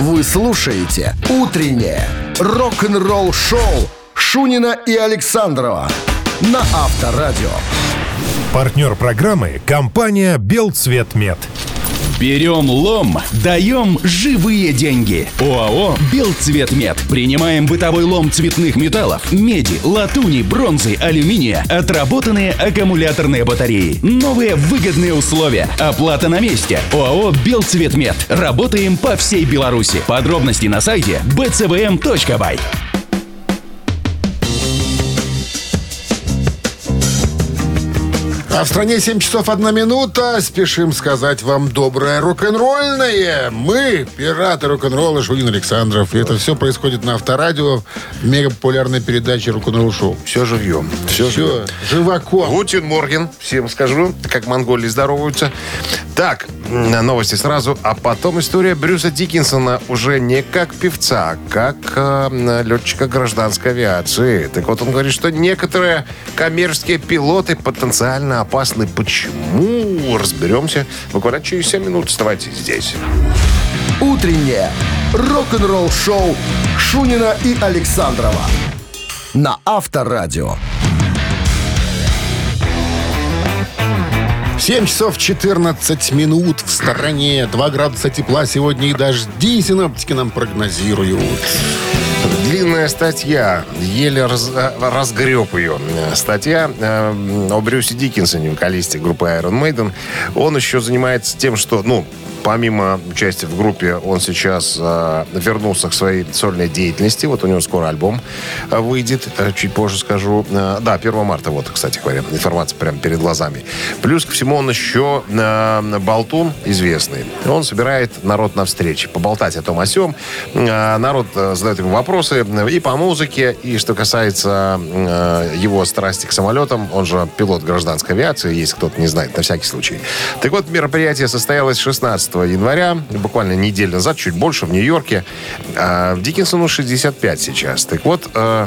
Вы слушаете «Утреннее рок-н-ролл-шоу» Шунина и Александрова на Авторадио. Партнер программы – компания «Белцветмет». Берем лом, даем живые деньги. ОАО «Белцветмет». Принимаем бытовой лом цветных металлов, меди, латуни, бронзы, алюминия, отработанные аккумуляторные батареи. Новые выгодные условия. Оплата на месте. ОАО «Белцветмет». Работаем по всей Беларуси. Подробности на сайте bcvm.by. А в стране 7 часов 1 минута. Спешим сказать вам доброе рок-н-ролльное. Мы, пираты рок-н-ролла, Шунин Александров. И это все происходит на Авторадио мега популярной передаче рок-н-ролл шоу. Все живьем. Все, Все, живьем. живаком. Гутин Морген, всем скажу, как монголи здороваются. Так, новости сразу, а потом история Брюса Диккинсона уже не как певца, а как э, летчика гражданской авиации. Так вот, он говорит, что некоторые коммерческие пилоты потенциально опасны. Почему? Разберемся буквально через 7 минут. Оставайтесь здесь. «Утреннее рок-н-ролл-шоу» Шунина и Александрова на Авторадио. 7 часов 14 минут в стороне. 2 градуса тепла сегодня и дожди синаптики нам прогнозируют. Длинная статья, еле раз- разгреб ее. Э, Статья э, о Брюсе Диккинсоне, вокалисте группы Iron Maiden. Он еще занимается тем, что, ну, помимо участия в группе, он сейчас э, вернулся к своей сольной деятельности. Вот у него скоро альбом э, выйдет, э, чуть позже скажу. Э, да, 1 марта, вот, кстати говоря, информация прямо перед глазами. Плюс ко всему он еще э, болтун известный. Он собирает народ на встречи, поболтать о том о сём. Э, народ задает ему вопросы э, и по музыке, и что касается э, его страсти к самолетам, он же пилот гражданской авиации, если кто-то не знает, на всякий случай. Так вот, мероприятие состоялось 16 января, буквально неделю назад, чуть больше, в Нью-Йорке. А Диккенсону 65 сейчас. Так вот, э,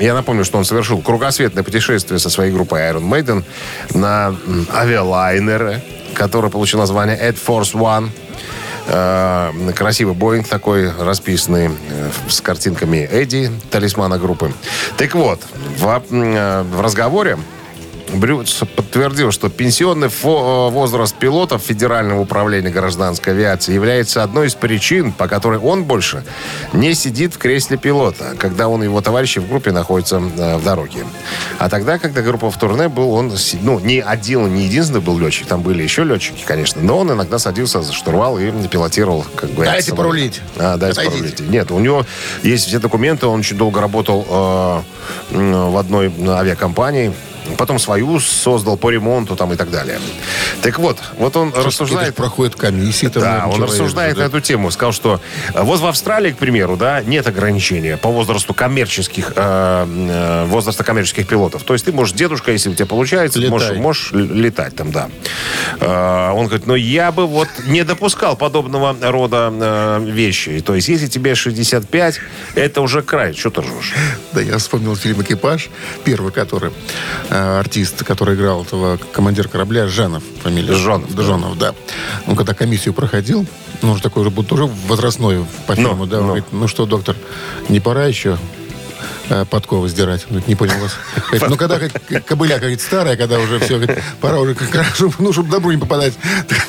я напомню, что он совершил кругосветное путешествие со своей группой Iron Maiden на авиалайнере, который получил название Air Force One. Э, красивый Боинг такой, расписанный э, с картинками Эдди, талисмана группы. Так вот, в, э, в разговоре Брюс подтвердил, что пенсионный э, возраст пилотов Федерального управления гражданской авиации является одной из причин, по которой он больше не сидит в кресле пилота, когда он и его товарищи в группе находятся э, в дороге. А тогда, когда группа в турне был, он, ну, не один, не единственный был летчик, там были еще летчики, конечно, но он иногда садился за штурвал и пилотировал, как бы. Дайте порулить. А, дайте Отойдите. порулить. Нет, у него есть все документы, он очень долго работал э, в одной авиакомпании, потом свою создал по ремонту там и так далее. Так вот, вот он ж рассуждает... проходит комиссии. там, Да, он рассуждает да. на эту тему. Сказал, что э, вот в Австралии, к примеру, да, нет ограничения по возрасту коммерческих, э, э, возраста коммерческих пилотов. То есть ты можешь, дедушка, если у тебя получается, Летай. можешь, можешь летать там, да. Э, он говорит, но я бы вот не допускал подобного рода э, вещи. То есть если тебе 65, это уже край. Что ты ржешь? Да, я вспомнил фильм «Экипаж», первый, который э, артист, который играл этого командир корабля, Жанов, фамилия. Жонов, да. Жонов, да. Он когда комиссию проходил, ну, уже такой уже, уже возрастной по фильму, да, он ну. говорит, ну что, доктор, не пора еще э, подковы сдирать? Не понял вас. Ну, когда говорит, кобыля, говорит, старая, когда уже все, говорит, пора уже, как чтобы, ну, чтобы добру не попадать.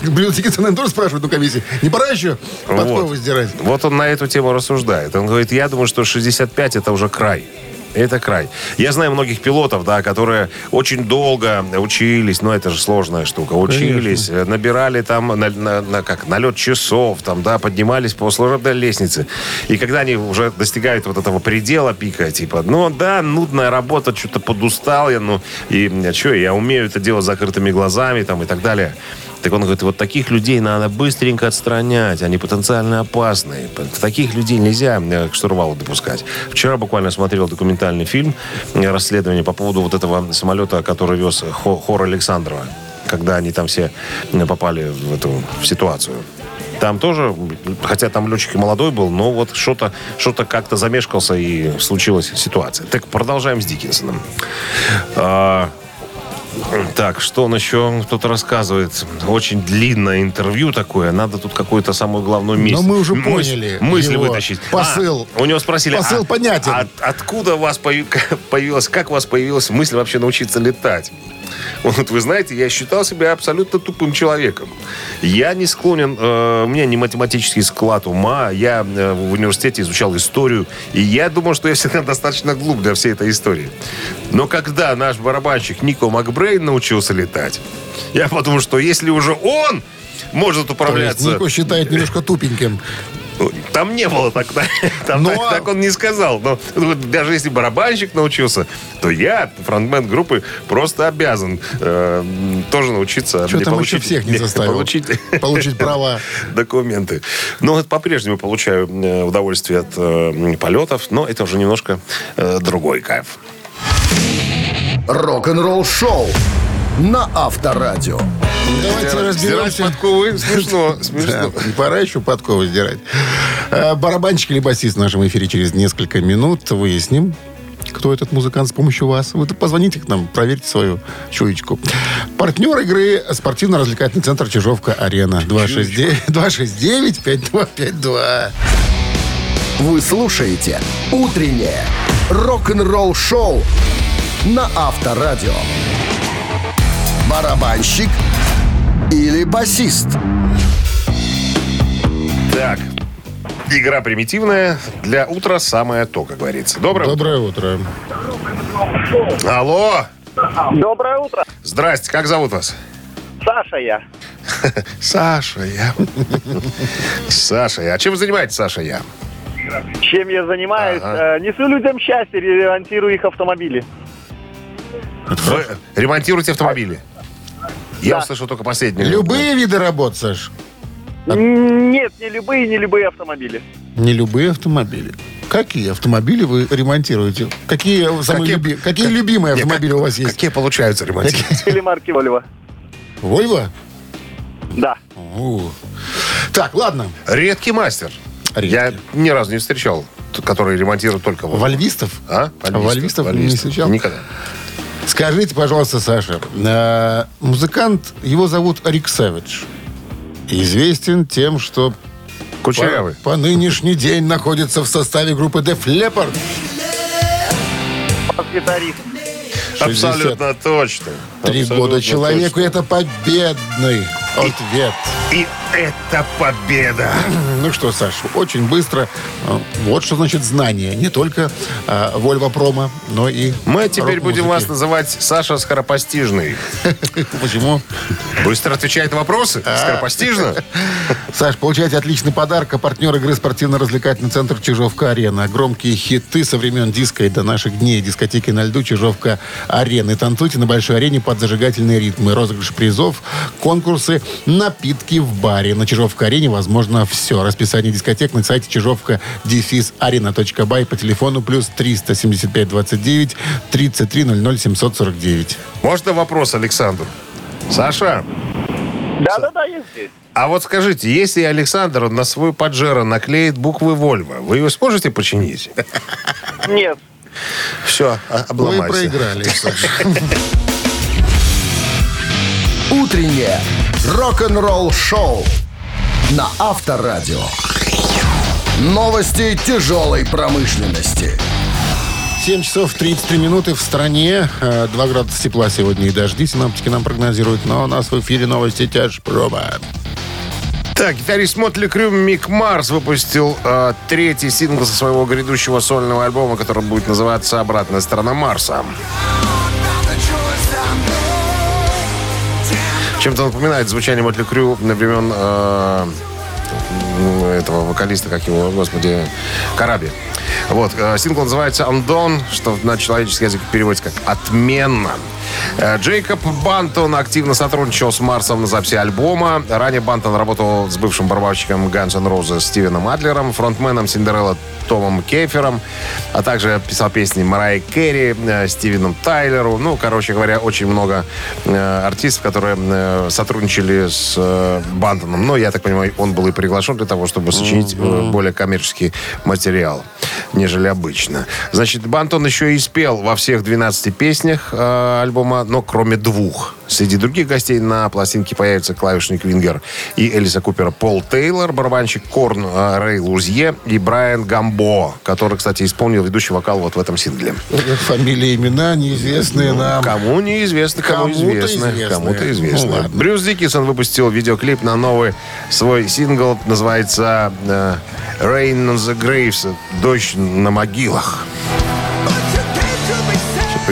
Диккенсон, наверное, тоже спрашивает на комиссии, не пора еще подковы Вот. сдирать? Вот он на эту тему рассуждает. Он говорит, я думаю, что 65 это уже край. Это край. Я знаю многих пилотов, да, которые очень долго учились, но это же сложная штука. Учились, э, набирали там на, на- на- как, налет часов, там, да, поднимались по служебной лестнице. И когда они уже достигают вот этого предела пика, типа, ну да, нудная работа, что-то подустал я, ну, и что, я умею это делать с закрытыми глазами, там, и так далее. Так он говорит, вот таких людей надо быстренько отстранять, они потенциально опасные. Таких людей нельзя э, к штурвалу допускать. Вчера буквально смотрел документальный фильм, э, расследование по поводу вот этого самолета, который вез хо- хор Александрова, когда они там все э, попали в эту ситуацию. Там тоже, хотя там летчик и молодой был, но вот что-то что как-то замешкался и случилась ситуация. Так продолжаем с Диккенсоном. А, Так, что он еще кто-то рассказывает? Очень длинное интервью такое. Надо тут какую-то самую главную мысль. Но мы уже поняли Мысль его вытащить. посыл. А, у него спросили. Посыл а- понятен. а откуда у вас появ- появилась, как у вас появилась мысль вообще научиться летать? Вот вы знаете, я считал себя абсолютно тупым человеком. Я не склонен, э, у меня не математический склад ума, я э, в университете изучал историю, и я думал, что я всегда достаточно глуп для всей этой истории. Но когда наш барабанщик Нико Макбрейн научился летать, я подумал, что если уже он может управляться... Нико считает немножко тупеньким. Ну, Там не было так, там Но- так, так он не сказал. Но даже если барабанщик научился, то я, фронтмен группы, просто обязан э, тоже научиться. Что там еще получить- всех не заставил? Получить, Получить права. документы. Но вот по-прежнему получаю э, удовольствие от э, полетов, но это уже немножко э, другой кайф. Рок-н-ролл шоу на Авторадио. Давайте Сдирать разберемся. подковы смешно, смешно. Да, не пора еще подковы сдирать. Э, Барабанщик или басист в нашем эфире через несколько минут. Выясним, кто этот музыкант с помощью вас. Вы позвоните к нам, проверьте свою чуечку. Партнер игры спортивно-развлекательный центр Чижовка-Арена. 269-5252. Вы слушаете «Утреннее рок-н-ролл-шоу» на Авторадио. Барабанщик или басист? Так, игра примитивная. Для утра самое то, как говорится. Доброе утро. Доброе утро. Алло! Доброе утро. Здрасте, как зовут вас? Саша я. Саша, я. Саша, я. А чем вы занимаетесь, Саша, я? Чем я занимаюсь? Ага. Э, несу людям счастье, ремонтирую их автомобили. Вы ремонтируете автомобили? Я Да. услышал только последнее. Любые виды работ, Саш? Нет, не любые, не любые автомобили. Не любые автомобили. Какие автомобили вы ремонтируете? Какие, самые Какие- люби- какие любимые Не, автомобили как- у вас есть? Какие получаются ремонтировать? Или марки Volvo. Вольво? Да. У. Так, ладно. Редкий мастер. Редкий. Я ни разу не встречал, который ремонтирует только Volvo. Вольвистов? А? Вольвистов не встречал? Никогда. Скажите, пожалуйста, Саша, э, музыкант, его зовут Рик Сэвидж. Известен тем, что Кучерявый. по, по нынешний день находится в составе группы Def Leppard. Бас-гитарист. 60. Абсолютно точно. Три года человеку. точно. Это победный ответ. И это победа. Ну что, Саш, очень быстро. Э, Вот что значит знание. Не только э, Вольво Промо, но и Мы теперь будем вас называть Саша Скоропостижный. Почему? Быстро отвечает на вопросы. А. Скоропостижно. Саш, получайте отличный подарок. А партнер игры спортивно-развлекательный центр Чижовка-Арена. Громкие хиты со времен диска и до наших дней. Дискотеки на льду Чижовка-Арены. Танцуйте на большой арене под зажигательные ритмы. Розыгрыш призов, конкурсы, напитки в баре. На Чижовка-Арене возможно все. Расписание дискотек на сайте чижовка дефис арена.бай по телефону плюс 375 29 33 00 749. Можно вопрос Александру? Саша, Да-да-да, есть здесь. а вот скажите, если Александр на свой Паджеро наклеит буквы Вольво, вы его сможете починить? Нет. Все, Вы обломайся. проиграли, Саша. Утреннее рок-н-ролл-шоу на Авторадио. Новости тяжелой промышленности. 7 часов 33 минуты в стране. Э, 2 градуса тепла сегодня и дожди. Синаптики нам прогнозируют. Но у нас в эфире новости тяжпроба. Так, гитарист Мотли Крю Мик Марс выпустил э, третий сингл со своего грядущего сольного альбома, который будет называться «Обратная сторона Марса». Чем-то напоминает звучание Мотли Крю на времен э, этого вокалиста, как его, господи, Караби. Вот, э, сингл называется «Undone», что на человеческий язык переводится как «отменно». Э, Джейкоб Бантон активно сотрудничал с Марсом на записи альбома. Ранее Бантон работал с бывшим барабанщиком Guns N' Roses Стивеном Адлером, фронтменом Синдерелла Томом Кефером, а также писал песни Марай Керри, Стивену Тайлеру. Ну, короче говоря, очень много э, артистов, которые э, сотрудничали с Бантоном. Но, я так понимаю, он был и приглашен для того, чтобы сочинить э, более коммерческий материал. Нежели обычно. Значит, Бантон еще и спел во всех 12 песнях э, альбома, но кроме двух. Среди других гостей на пластинке появится клавишник Вингер и Элиса Купера Пол Тейлор, барабанщик Корн э, Рэй Лузье и Брайан Гамбо, который, кстати, исполнил ведущий вокал вот в этом сингле. Фамилии, имена неизвестные нам. Кому неизвестно, кому Кому-то известно. известно. Кому-то известно. Ну. Брюс Диккинсон выпустил видеоклип на новый свой сингл. Называется э, «Rain on the Graves». «Дождь на могилах».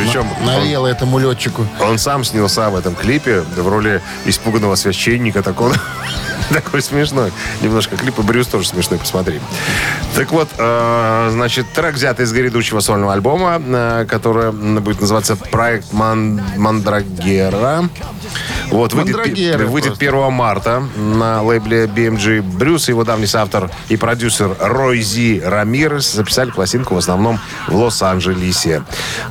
Причем он, Наело этому летчику. он сам снялся в этом клипе в роли испуганного священника такого. Такой смешной. Немножко клип, и Брюс тоже смешной, посмотри. Так вот, э, значит, трек взят из грядущего сольного альбома, э, который будет называться «Проект Ман- Мандрагера». Вот, выйдет, выйдет просто. 1 марта на лейбле BMG. Брюс и его давний соавтор и продюсер Рой Зи Рамирес записали пластинку в основном в Лос-Анджелесе.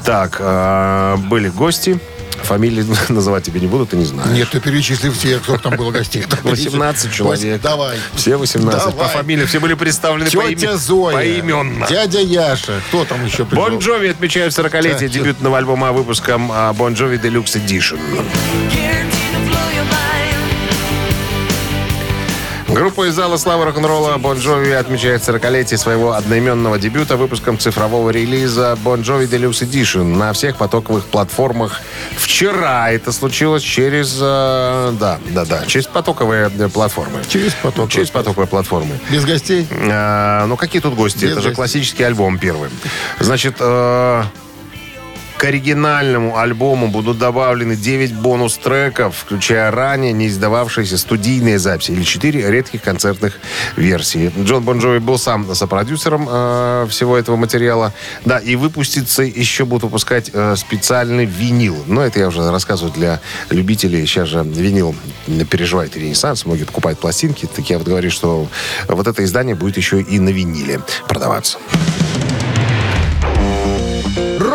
Так, э, были гости. Фамилии называть тебе не буду, ты не знаешь. Нет, ты перечислил все, кто там было гостей. 18 человек. Давай. Все 18. По Давай. фамилии все были представлены Тетя поиме- Зоя. поименно. Дядя Яша. Кто там еще пришел? Бон Джови отмечают 40-летие Да, дебютного альбома выпуском Бон Джови Deluxe Edition. Группа из зала славы рок-н-ролла Бон Джови отмечает 40-летие своего одноименного дебюта выпуском цифрового релиза Бон Джови Deluxe Edition на всех потоковых платформах. Вчера это случилось через... э, да, да, да, через потоковые э, платформы. Через поток. Через потоковые платформы. Без гостей? А, ну, какие тут гости? Без Это же гостей. классический альбом первый. Значит, к оригинальному альбому будут добавлены 9 бонус-треков, включая ранее не издававшиеся студийные записи или 4 редких концертных версии. Джон Бон Джови был сам сопродюсером э, всего этого материала. Да, и выпустится, еще будут выпускать э, специальный винил. Но это я уже рассказываю для любителей. Сейчас же винил переживает ренессанс, многие покупают пластинки. Так я вот говорю, что вот это издание будет еще и на виниле продаваться.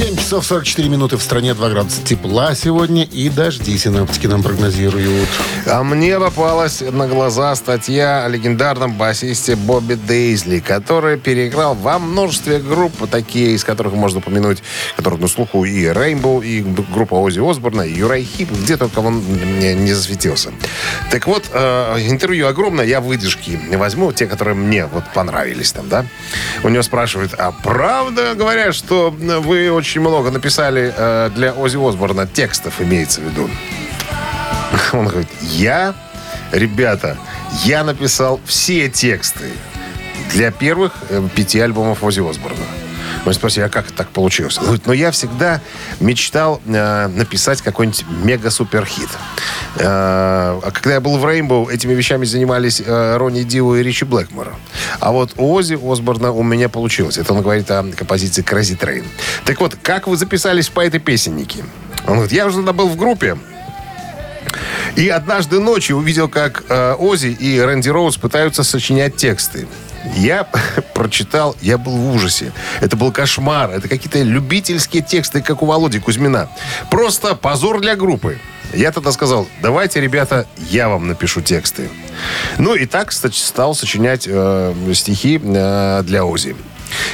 7 часов 44 минуты в стране, 2 градуса тепла сегодня и дожди синоптики нам прогнозируют. А мне попалась на глаза статья о легендарном басисте Бобби Дейзли, который переиграл во множестве групп, такие, из которых можно упомянуть, которые на слуху и Rainbow, и группа Ози Осборна, и Юрай Хип, где только он не, не засветился. Так вот, э, интервью огромное, я выдержки возьму, те, которые мне вот понравились там, да. У него спрашивают, а правда говорят, что вы очень много написали э, для Ози Осборна текстов, имеется в виду? Он говорит, я, ребята, я написал все тексты для первых э, пяти альбомов Ози Осборна. Мы спросили, а как так получилось? Он говорит, ну я всегда мечтал э, написать какой-нибудь мега-супер-хит. Э, а когда я был в Rainbow, этими вещами занимались э, Ронни Дио и Ричи Блэкмор. А вот у Ози Осборна у меня получилось. Это он говорит о композиции Crazy Train. Так вот, как вы записались по этой песеннике? Он говорит, я уже тогда был в группе, и однажды ночью увидел, как э, Ози и Рэнди Роуз пытаются сочинять тексты. Я прочитал, я был в ужасе. Это был кошмар. Это какие-то любительские тексты, как у Володи Кузьмина. Просто позор для группы. Я тогда сказал, давайте, ребята, я вам напишу тексты. Ну и так, стал сочинять э, стихи э, для Ози.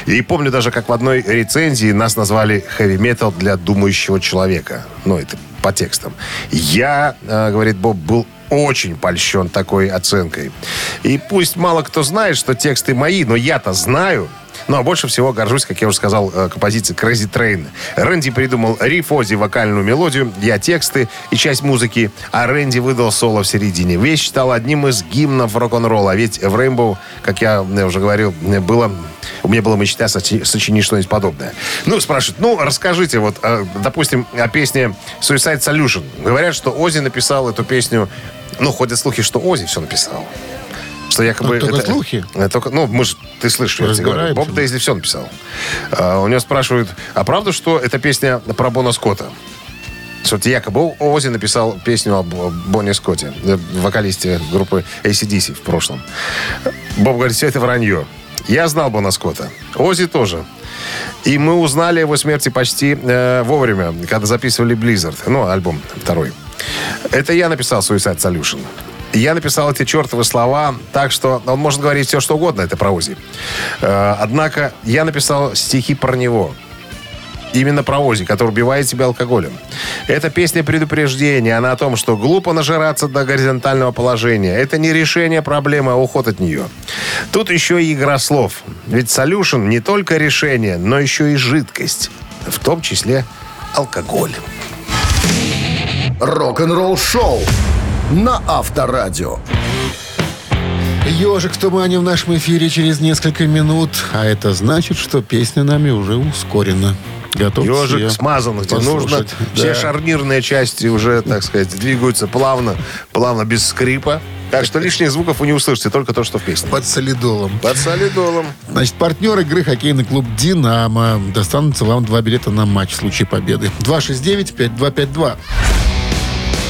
И помню даже, как в одной рецензии нас назвали хэви-метал для думающего человека. Ну, это по текстам. Я, э, говорит Боб, был очень польщен такой оценкой. И пусть мало кто знает, что тексты мои, но я-то знаю. Ну, а больше всего горжусь, как я уже сказал, э, композицией Crazy Train. Рэнди придумал риф Ози, вокальную мелодию, я тексты и часть музыки, а Рэнди выдал соло в середине. Вещь стала одним из гимнов рок-н-ролла. Ведь в Rainbow, как я э, уже говорил, э, было у меня была мечта сочи- сочинить что-нибудь подобное. Ну, спрашивают, ну, расскажите, вот, допустим, о песне Suicide Solution. Говорят, что Ози написал эту песню, ну, ходят слухи, что Ози все написал. Что якобы... Ну, только слухи. э, только, ну, мы ж, ты слышишь, я тебе говорю. Боб Дейзли все написал. А, у него спрашивают, а правда, что эта песня про Бона Скотта? Что якобы Ози написал песню о Бо- Бонни Скотте, э, вокалисте группы ACDC в прошлом. Боб говорит, все это вранье. Я знал Бона Скотта. Ози тоже. И мы узнали о его смерти почти э, вовремя, когда записывали Blizzard, ну, альбом второй. Это я написал Suicide Solution. Я написал эти чертовы слова так, что он может говорить все, что угодно, это про Ози. Э, Однако я написал стихи про него. Именно про Ози, который убивает себя алкоголем. Это песня предупреждения. Она о том, что глупо нажираться до горизонтального положения. Это не решение проблемы, а уход от нее. Тут еще и игра слов. Ведь солюшн не только решение, но еще и жидкость. В том числе алкоголь. Рок-н-ролл шоу на Авторадио. Ежик в тумане в нашем эфире через несколько минут. А это значит, что песня нами уже ускорена. Готовьтесь Ежик смазан, где нужно. послушать. Все Да. шарнирные части уже, так сказать, двигаются плавно, плавно, без скрипа. Так что лишних звуков вы не услышите, только то, что в песне. Под солидолом. Под солидолом. Значит, партнер игры хоккейный клуб «Динамо». Достанутся вам два билета на матч в случае победы. 269-5252.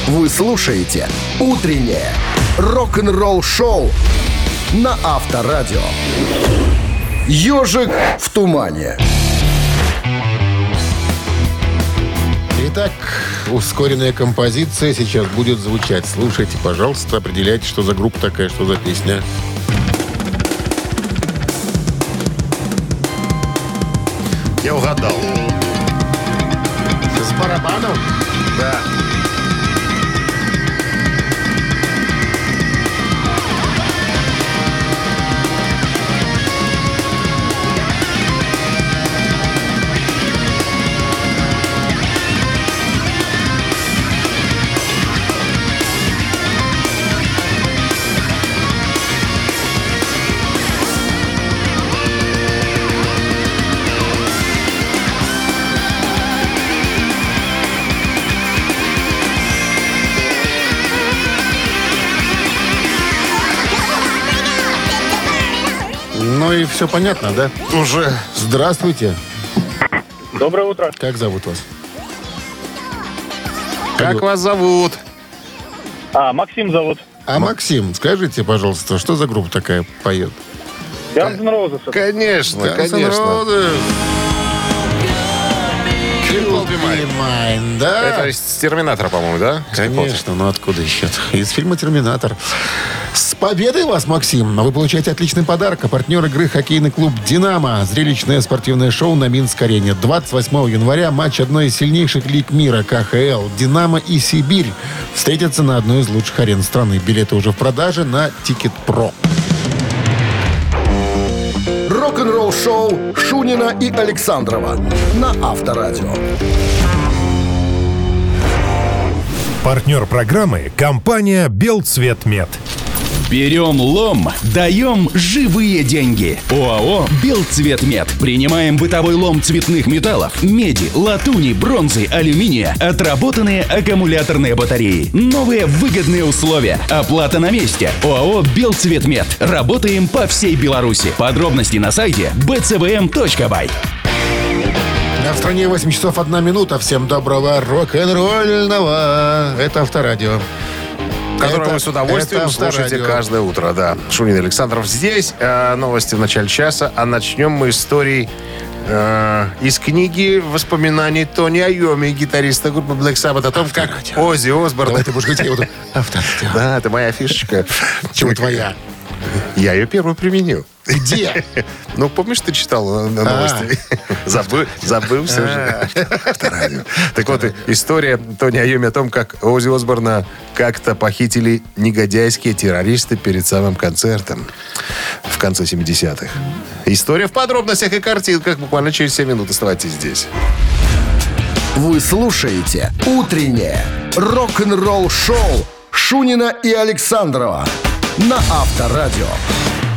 Вы слушаете «Утреннее рок-н-ролл-шоу» на Авторадио. «Ежик в тумане». Итак, ускоренная композиция сейчас будет звучать. Слушайте, пожалуйста, определяйте, что за группа такая, что за песня. Я угадал. С барабаном? Да. Все понятно, да? Уже. Здравствуйте. Доброе утро. Как зовут вас? Как вас зовут? А, Максим зовут. А Максим, скажите, пожалуйста, что за группа такая поет? Guns N' Roses. Конечно, Guns N' конечно. Roses. Be Mine. Mine, да? Это из Терминатора, по-моему, да? Конечно, ну откуда еще? Из фильма «Терминатор». С победой вас, Максим! Вы получаете отличный подарок. А партнер игры хоккейный клуб «Динамо». Зрелищное спортивное шоу на Минск-арене. 28 января матч одной из сильнейших лиг мира КХЛ «Динамо» и «Сибирь» встретятся на одной из лучших арен страны. Билеты уже в продаже на TicketPro. Рок-н-ролл-шоу Шунина и Александрова на Авторадио. Партнер программы – компания «Белцветмет». Берем лом, даем живые деньги. ОАО «Белцветмет». Принимаем бытовой лом цветных металлов, меди, латуни, бронзы, алюминия, отработанные аккумуляторные батареи. Новые выгодные условия. Оплата на месте. ОАО «Белцветмет». Работаем по всей Беларуси. Подробности на сайте bcvm.by. А в стране 8 часов 1 минута. Всем доброго рок-н-ролльного. Это Авторадио. Который Это- вы с удовольствием это слушаете Авторадио. каждое утро, да. Шунин Александров здесь. Э, новости в начале часа. А начнем мы историей э, из книги воспоминаний Тони Айоми, гитариста группы Black Sabbath, о том, как Оззи Осборн... Давай ты будешь говорить, я буду Авторадио. Да, это моя фишечка. Чего твоя? Я ее первую применил. Где? Ну, помнишь, ты читал на новости? Забыл, забыл все же. Авторадио. Так вот, история Тони Айоми о том, как Оззи Осборна как-то похитили негодяйские террористы перед самым концертом в конце 70-х. История в подробностях и картинках буквально через 7 минут. Оставайтесь здесь. Вы слушаете «Утреннее рок-н-ролл-шоу» Шунина и Александрова на Авторадио.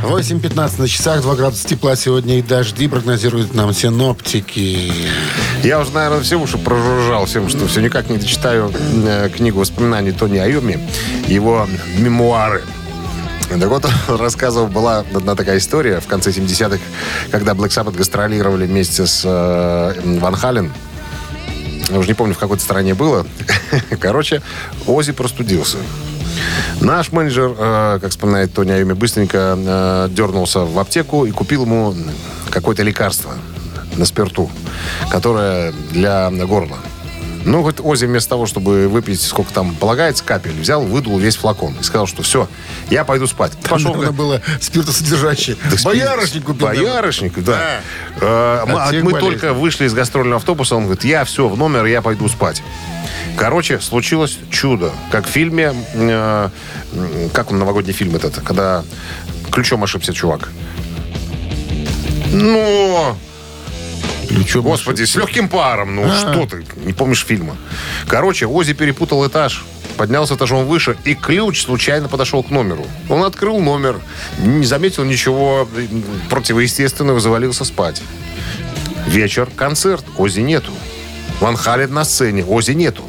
8.15 на часах, 2 градуса тепла сегодня и дожди прогнозируют нам синоптики. Я уже, наверное, все уши прожужжал всем, что все никак не дочитаю э, книгу воспоминаний Тони Айоми, его мемуары. Так вот, рассказывал, была одна такая история в конце 70-х, когда Black Sabbath гастролировали вместе с э, Ван Хален. Я уже не помню, в какой-то стране было. Короче, Ози простудился. Наш менеджер, э, как вспоминает Тони Айоми, быстренько э, дернулся в аптеку и купил ему какое-то лекарство на спирту, которое для горла. Ну, вот Ози вместо того, чтобы выпить, сколько там полагается, капель, взял, выдул весь флакон и сказал, что все, я пойду спать. Пошел, Надо было спиртосодержащее. Боярышник купил. Боярышник, да. Мы- От всех Мы болезней. только вышли из гастрольного автобуса, он говорит, я все, в номер, я пойду спать. Короче, случилось чудо. Как в фильме, э, как он, новогодний фильм этот, когда ключом ошибся чувак. Ну, Ключом Господи, с легким паром. Ну, что ты, не помнишь фильма. Короче, Ози перепутал этаж, поднялся этажом выше, и ключ случайно подошел к номеру. Он открыл номер, не заметил ничего противоестественного, завалился спать. Вечер, концерт, Ози нету. Ван Хален на сцене, Ози нету.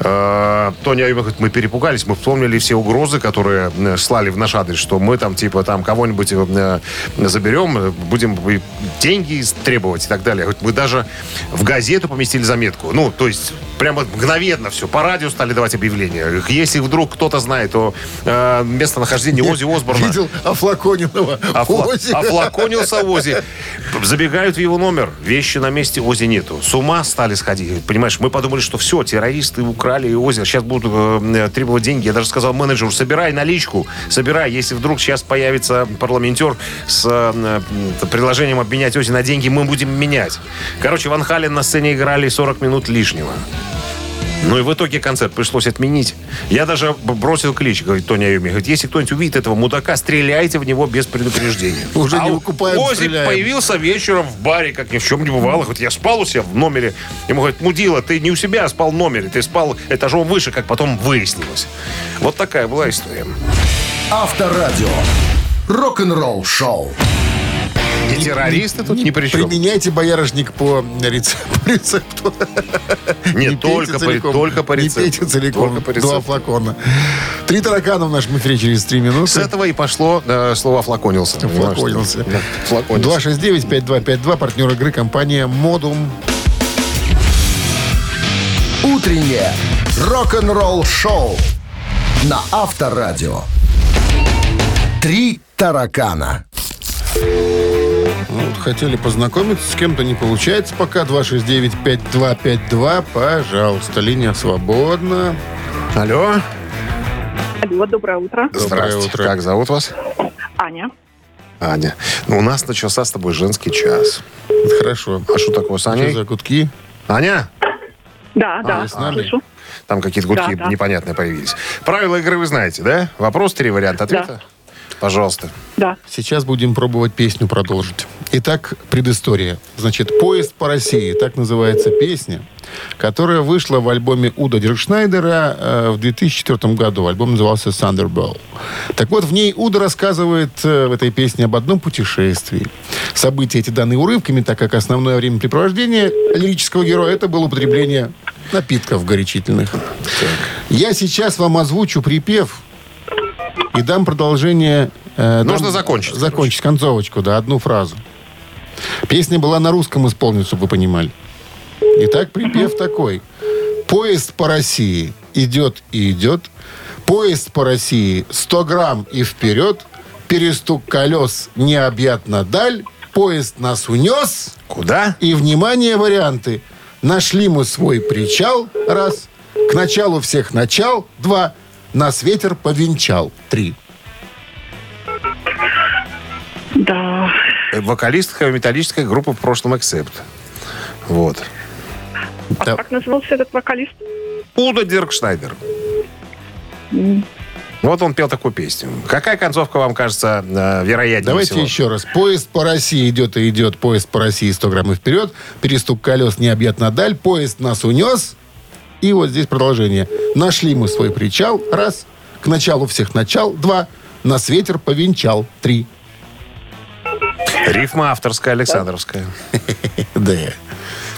Э, Тони Айвен говорит, мы перепугались, мы вспомнили все угрозы, которые э, слали в наш адрес, что мы там, типа, там кого-нибудь э, заберем, будем деньги требовать и так далее. Говорит, мы даже в газету поместили заметку. Ну, то есть, прямо мгновенно все. По радио стали давать объявления. Если вдруг кто-то знает, то э, местонахождение Ози Осборна... Видел офлаконенного Офла- Ози. Офлаконился Ози. Забегают в его номер. Вещи на месте Ози нету. С ума стали сходить. Понимаешь, мы подумали, что все, террористы украли Ози. Сейчас будут э, требовать деньги. Я даже сказал менеджеру, собирай наличку. Собирай. Если вдруг сейчас появится парламентер с э, э, предложением обменять Ози на деньги, мы будем менять. Короче, Ван Хален на сцене играли 40 минут лишнего. Ну и в итоге концерт пришлось отменить. Я даже бросил клич, говорит Тони Айоми. Говорит, если кто-нибудь увидит этого мудака, стреляйте в него без предупреждения. Уже не А выкупаем, Ози стреляем. появился вечером в баре, как ни в чем не бывало. Говорит, я спал у себя в номере. Ему говорит, мудила, ты не у себя а спал в номере, ты спал этажом выше, как потом выяснилось. Вот такая была история. Авторадио. Рок-н-ролл шоу. И террористы тут ни при чем. Применяйте боярышник по рец- по рецепту. Не, только, по, целиком. только по Не рецепту. пейте целиком. Только по Два рецепту. флакона. Три таракана в нашем эфире через три С минуты. этого и пошло э, слово «флаконился». Флаконился. Да, флаконился. 269-5252, партнер игры, компания «Модум». Утреннее рок-н-ролл шоу на Авторадио. Три таракана. Ну, вот хотели познакомиться с кем-то, не получается пока. 269-5252, пожалуйста, линия свободна. Алло. Алло, доброе утро. Доброе Здравствуйте. утро. Как зовут вас? Аня. Аня. Ну, у нас начался с тобой женский час. Хорошо. А что такое с Что Аней? за гудки? Аня? Да, вы да, слышу. Там какие-то гудки Да, да. непонятные появились. Правила игры вы знаете, да? Вопрос, три варианта ответа. Пожалуйста. Да. Сейчас будем пробовать песню продолжить. Итак, предыстория. Значит, «Поезд по России», так называется песня, которая вышла в альбоме Уда Диркшнайдера э, в 2004 году. Альбом назывался «Thunderball». Так вот, в ней Уда рассказывает э, в этой песне об одном путешествии. События эти даны урывками, так как основное времяпрепровождение лирического героя это было употребление напитков горячительных. Я сейчас вам озвучу припев и дам продолжение... э, Нужно дам- закончить, Закончить концовочку, да, одну фразу. Песня была на русском исполнена, чтобы вы понимали. Итак, припев такой. Поезд по России идет и идет. Поезд по России 100 грамм и вперед. Перестук колес необъятно даль. Поезд нас унес. Куда? И, внимание, варианты. Нашли мы свой причал. Раз. К началу всех начал. Два. Нас ветер повенчал. Три. Да. Вокалистка металлической группы в прошлом Accept. Вот. Да. Как назывался этот вокалист? Удо Диркшнайдер. Вот он пел такую песню. Какая концовка вам кажется э, вероятнее Давайте всего? еще раз. Поезд по России идет и идет. Поезд по России 100 грамм и вперед. Перестук колес необъятно даль. Поезд нас унес. И вот здесь продолжение. Нашли мы свой причал. Раз. К началу всех начал. Два. Нас ветер повенчал. Три. Рифма авторская, Александровская. Да.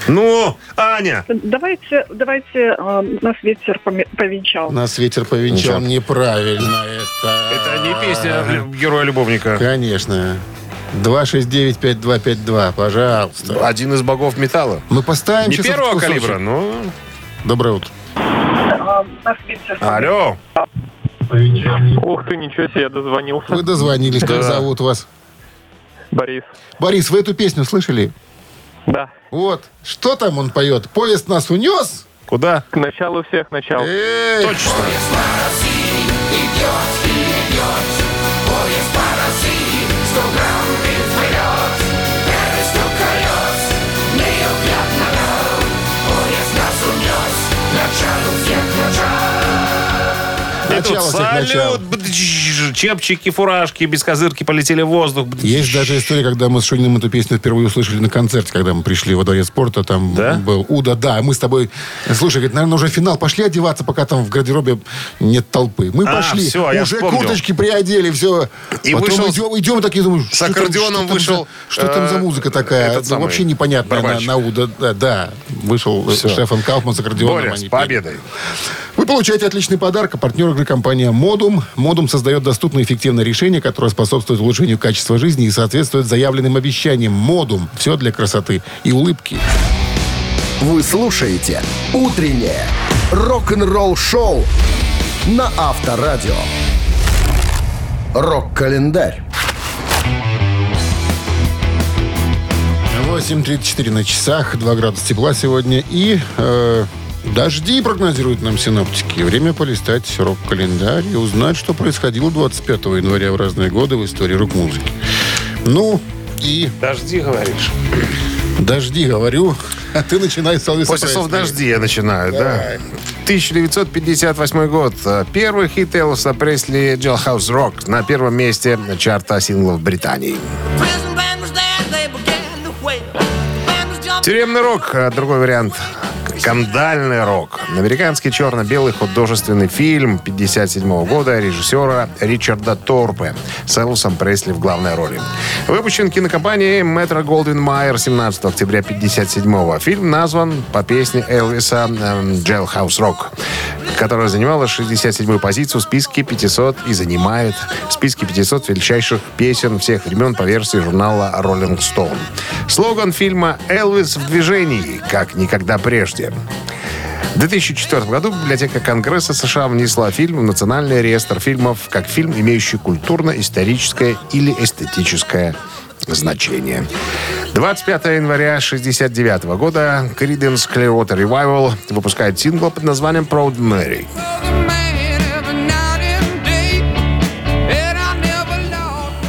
Ну, Аня! Давайте, давайте э, нас ветер повенчал. Нас ветер повенчал. Ничего. Неправильно это. Это не песня лю- героя-любовника. Конечно. 269-5252. Пожалуйста. Один из богов металла. Мы поставим Не первого кусочек. калибра, но... Доброе утро. Алло! Ух ты, ничего себе, дозвонился. Вы дозвонились. Как зовут вас? Борис. Борис, вы эту песню слышали? Да. Вот. Что там он поет? Поезд нас унес. Куда? К началу всех начал. Эй, Точно. И тут Начало всех начал. салют, бдж, чепчики, фуражки, без козырки полетели в воздух. бдж. Есть даже история, когда мы с Шуниным эту песню впервые услышали на концерте, когда мы пришли во дворец спорта, там Да? был Уда, да, мы с тобой, слушай, говорит, наверное, уже финал, пошли одеваться, пока там в гардеробе нет толпы. Мы А, пошли, всё, я уже курточки приодели, все. И Потом вышел идем, идем такие, думаю, с аккордеоном вышел, Что там за э, музыка такая? Ну, вообще непонятная на, на Уда, да, да. Вышел Всё. Штефан Кауфман с аккордеоном. Боря, с победой. Вы получаете отличный подарок. А партнер игры компания Модум. Модум создает доступное и эффективное решение, которое способствует улучшению качества жизни и соответствует заявленным обещаниям. Модум. Все для красоты и улыбки. Вы слушаете «Утреннее рок-н-ролл-шоу» на Авторадио. Рок-календарь. 8.34 на часах, 2 градуса тепла сегодня. И э, дожди прогнозируют нам синоптики. Время полистать рок-календарь и узнать, что происходило 25 января в разные годы в истории рок-музыки. Ну, и Дожди, говоришь. дожди, говорю. А ты начинай с Элвиса После слов. «дожди» я начинаю, Давай. да. 1958 год. Первый хит Элвиса Пресли «Jailhouse Rock» на первом месте чарта синглов Британии. Тюремный рок, а, другой вариант. Скандальный рок. Американский черно-белый художественный фильм 57 года режиссера Ричарда Торпе с Элвисом Пресли в главной роли. Выпущен кинокомпанией Метро Голдвин Майер 17 октября 57 Фильм назван по песне Элвиса эм, «Jailhouse Rock», которая занимала 67-ю позицию в списке 500 и занимает в списке 500 величайших песен всех времен по версии журнала Rolling Stone. Слоган фильма «Элвис в движении, как никогда прежде». В 2004 году Библиотека Конгресса США внесла фильм в Национальный реестр фильмов как фильм, имеющий культурно-историческое или эстетическое значение. 25 января 1969 года Creedence Clearwater Revival выпускает сингл под названием «Proud Mary».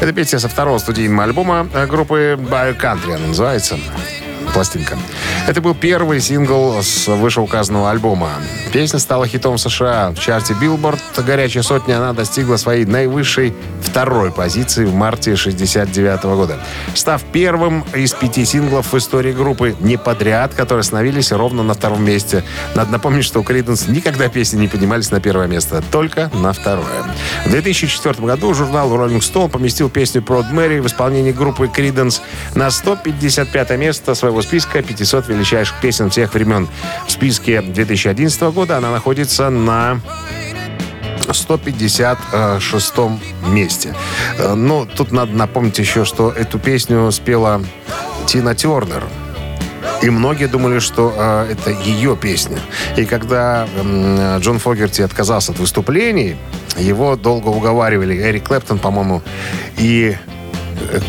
Это песня со второго студийного альбома группы Bio Country, она называется пластинка. Это был первый сингл с вышеуказанного альбома. Песня стала хитом США. В чарте Billboard «Горячая сотня» она достигла своей наивысшей второй позиции в марте 69 года, став первым из пяти синглов в истории группы не подряд, которые остановились ровно на втором месте. Надо напомнить, что у Creedence никогда песни не поднимались на первое место, только на второе. В 2004 году журнал Rolling Stone поместил песню Proud Mary в исполнении группы Creedence на 155 место своего списка 500 величайших песен всех времен. В списке 2011 года она находится на 156 месте. Э, Ну, тут надо напомнить еще, что эту песню спела Тина Тернер. И многие думали, что э, это ее песня. И когда м, Джон Фогерти отказался от выступлений, его долго уговаривали. Эрик Клэптон, по-моему, и э,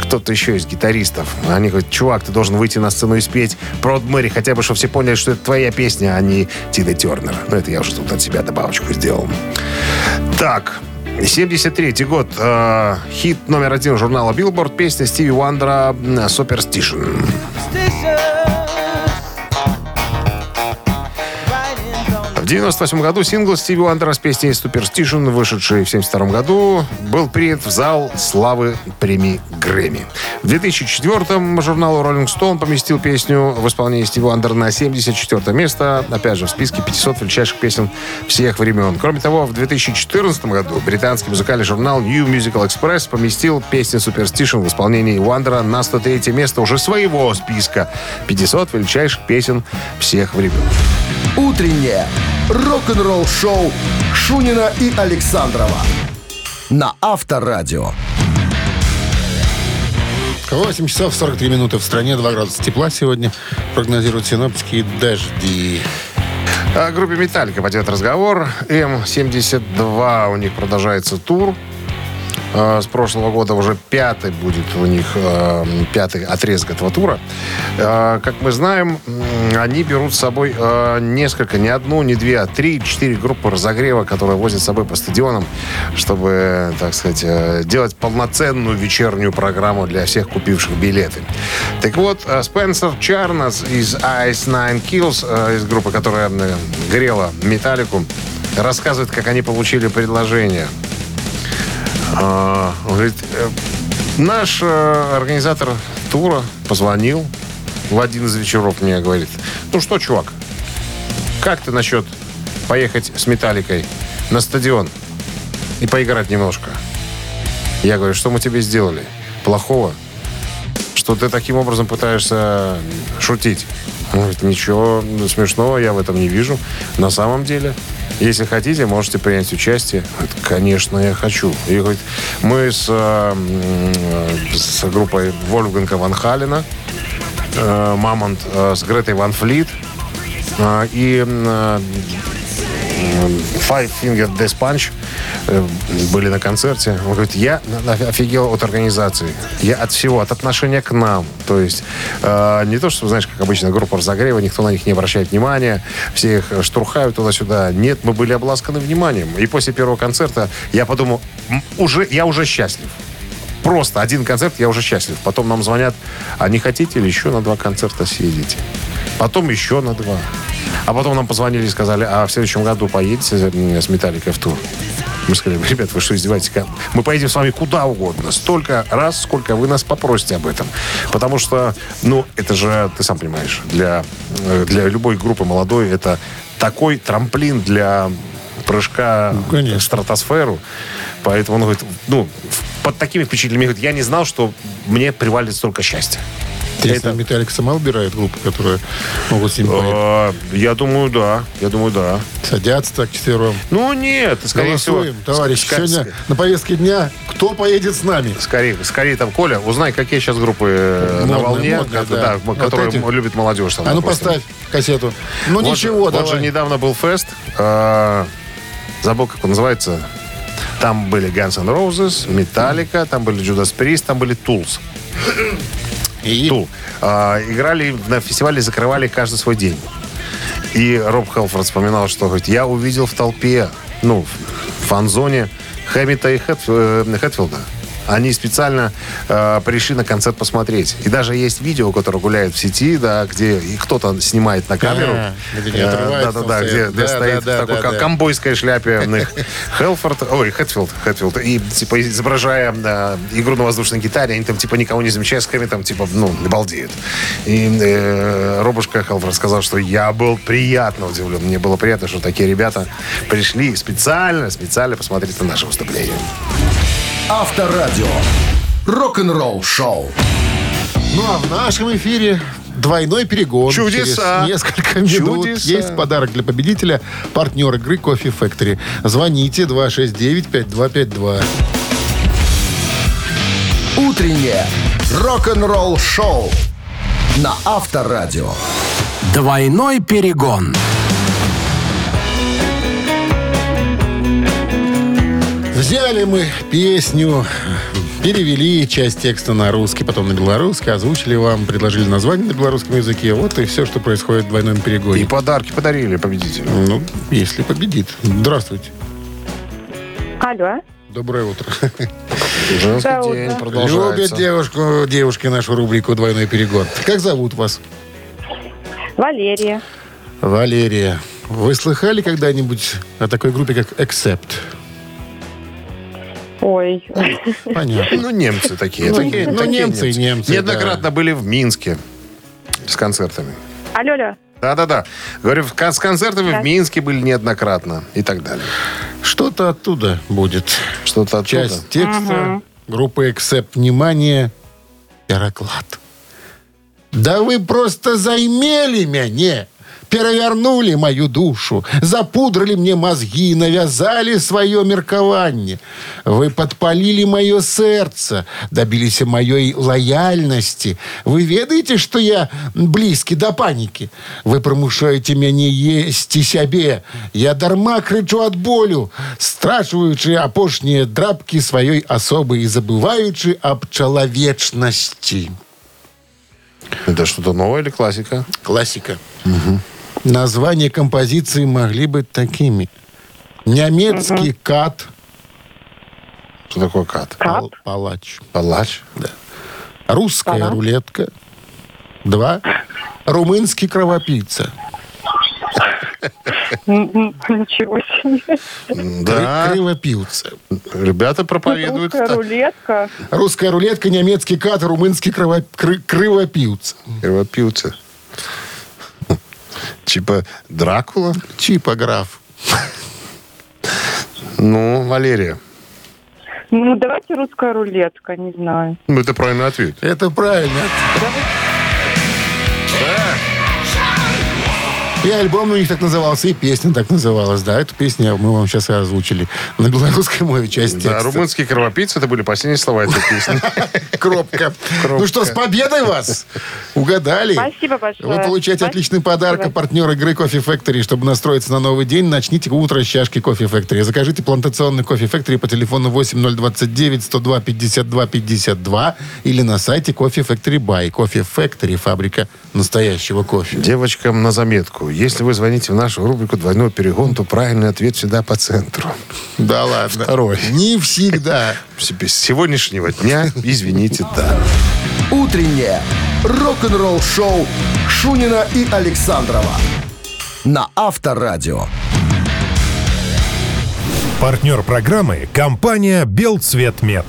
кто-то еще из гитаристов. Они говорят, чувак, ты должен выйти на сцену и спеть Прод Мэри, хотя бы, чтобы все поняли, что это твоя песня, а не Тины Тернера. Ну, это я уже тут от себя добавочку сделал. Так, 73 год. э, хит номер один журнала Billboard. Песня Стиви Уандера «Superstition». В 98 году сингл Стиви Уандера с песней «Superstition», вышедший в 72 году, был принят в зал славы премии Грэмми. В 2004-м журнал Rolling Stone поместил песню в исполнении Стиви Уандера на 74 место, опять же, в списке 500 величайших песен всех времен. Кроме того, в 2014 году британский музыкальный журнал New Musical Express поместил песню «Superstition» в исполнении Уандера на 103 место уже своего списка 500 величайших песен всех времен. Утреннее рок-н-ролл-шоу Шунина и Александрова на Авторадио. 8 часов 43 минуты в стране, 2 градуса тепла сегодня. Прогнозируют синоптики и дожди. О группе «Металлика» пойдет разговор. М-72 у них продолжается тур. Э, с прошлого года уже пятый будет у них, э, пятый отрезок этого тура. Э, как мы знаем, они берут с собой э, несколько, не одну, не две, а три, четыре группы разогрева, которые возят с собой по стадионам, чтобы, так сказать, э, делать полноценную вечернюю программу для всех купивших билеты. Так вот, э, Спенсер Чарнес из Ice Nine Kills, э, из группы, которая э, грела Металлику, рассказывает, как они получили предложение. А, он говорит, э, наш э, организатор тура позвонил в один из вечеров мне, говорит, ну что, чувак, как ты насчет поехать с Металликой на стадион и поиграть немножко? Я говорю, что мы тебе сделали? Плохого? Что ты таким образом пытаешься шутить? Он говорит, ничего смешного я в этом не вижу. На самом деле, если хотите, можете принять участие. Говорит, Конечно, я хочу. И говорит, мы с, э, с группой Вольфганга Ван Халена, э, Мамонт э, с Гретой Ван Флит и Five Finger Death Punch э, были на концерте. Он говорит, я офигел от организации. Я от всего, от отношения к нам. То есть э, не то, что, знаешь, как обычно, группа разогрева, никто на них не обращает внимания, все их штурхают туда-сюда. Нет, мы были обласканы вниманием. И после первого концерта я подумал, «М, уже, я уже счастлив. Просто один концерт, я уже счастлив. Потом нам звонят, а не хотите ли еще на два концерта съездить? Потом еще на два. А потом нам позвонили и сказали, а в следующем году поедете с Металликой в тур? Мы сказали, ребят, вы что, издеваетесь? Мы поедем с вами куда угодно. Столько раз, сколько вы нас попросите об этом. Потому что, ну, это же, ты сам понимаешь, для, э, для любой группы молодой это такой трамплин для прыжка конечно. в стратосферу. Поэтому он говорит, ну, под такими впечатлениями, говорит, я не знал, что мне привалит столько счастья. Интересно, Металлик сама выбирает группы, которые могут с ним? Э, Я думаю, да. Я думаю, да. Садятся так четвером. Ну, нет, скорее всего... Товарищ. Сегодня на повестке дня кто поедет с нами? Скорее, скорее там, Коля, узнай, какие сейчас группы э, на волне, модные, как- да. да, Вот которые эти. любит молодежь. там, А ну допустим. поставь кассету. Ну Вот ничего, же- Вот давай. же недавно был фест. э, Забыл, как он называется. Там были Guns N' Roses, Metallica, там были Judas Priest, там были Tools. И Тул. А, играли на фестивале, закрывали каждый свой день. И Роб Хелфорд вспоминал, что говорит, я увидел в толпе, ну, в фан-зоне Хэммита и э, Хэтфилда. Они специально э, пришли на концерт посмотреть. И даже есть видео, которое гуляет в сети, да, где кто-то снимает на камеру. Э, Да-да-да, где, стоит. где стоит в такой да, ко- да. ковбойской шляпе Хелфорд, ой, Хэтфилд, Хэтфилд, и типа изображая э, игру на воздушной гитаре, они там типа никого не замечают, с там типа, ну, балдеют. И э, Робушка Хелфорд сказал, что я был приятно удивлен. Мне было приятно, что такие ребята пришли специально, специально посмотреть на наше выступление. Авторадио. Рок-н-ролл шоу. Ну а в нашем эфире двойной перегон. Чудеса. Через несколько минут Чудеса. есть подарок для победителя. Партнер игры Кофе Factory. Звоните 269-5252. Утреннее рок-н-ролл шоу на Авторадио. Двойной перегон. Взяли мы песню, перевели часть текста на русский, потом на белорусский, озвучили вам, предложили название на белорусском языке. Вот и все, что происходит в двойном перегоне. И подарки подарили победителю. Ну, если победит. Здравствуйте. Алло. Доброе утро. Женский Доброе день утро. продолжается. Любят девушку, девушки нашу рубрику «Двойной перегон». Как зовут вас? Валерия. Валерия. Вы слыхали когда-нибудь о такой группе, как Accept? Ой. Понятно. Ну, немцы такие. Ну, такие, ну, такие немцы и немцы, Неоднократно были в Минске с концертами. Алло, алло. Да-да-да. Говорю, с концертами Да. в Минске были неоднократно и так далее. Что-то оттуда будет. Что-то оттуда. Часть текста группы Accept. Внимание, Пироклад. Да вы просто займели меня! Перевернули мою душу, запудрили мне мозги, навязали свое меркование. Вы подпалили мое сердце, добились моей лояльности. Вы ведаете, что я близкий до паники? Вы примушаете меня есть и себе. Я дарма кричу от болю, страшуючи опошние драпки своей особы и забываючи об человечности. Это что-то новое или классика? Классика. Названия композиции могли быть такими. Немецкий кат. Что такое кат? Пал- палач. Палач? Да. Русская рулетка. Два. Румынский кровопийца. Ничего себе. Да. Кривопивца. Ребята проповедуют. Русская рулетка. Русская рулетка, немецкий кат, румынский кры- кривопивца. Кривопивцы. Типа Дракула? Чипограф. Ну, Валерия. Ну, давайте русская рулетка, не знаю. Ну, это правильный ответ. Это правильно. И альбом у них так назывался, и песня так называлась. Да, эту песню мы вам сейчас и озвучили на белорусской мове часть Да, текста. румынские кровопийцы, это были последние слова этой песни. Кропка. Ну что, с победой вас! Угадали. Спасибо большое. Вы получаете отличный подарок. А партнер игры Кофе Factory. Чтобы настроиться на новый день, начните утро с чашки Кофе Factory. Закажите плантационный Кофе Factory по телефону 8029 102 52 52 или на сайте Кофе Factory Buy. Кофе Factory – фабрика настоящего кофе. Девочкам на заметку. Если вы звоните в нашу рубрику «Двойной перегон», то правильный ответ всегда по центру. Да ладно. Второй. Не всегда. С сегодняшнего дня, извините, да. Утреннее рок-н-ролл-шоу Шунина и Александрова на Авторадио. Партнер программы – компания «Белцветмет».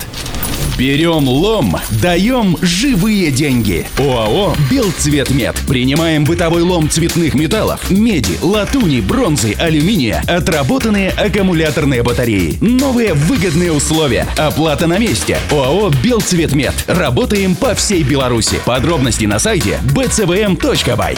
Берем лом, даем живые деньги. ОАО «Белцветмет». Принимаем бытовой лом цветных металлов, меди, латуни, бронзы, алюминия, отработанные аккумуляторные батареи. Новые выгодные условия. Оплата на месте. ОАО «Белцветмет». Работаем по всей Беларуси. Подробности на сайте bcvm.by.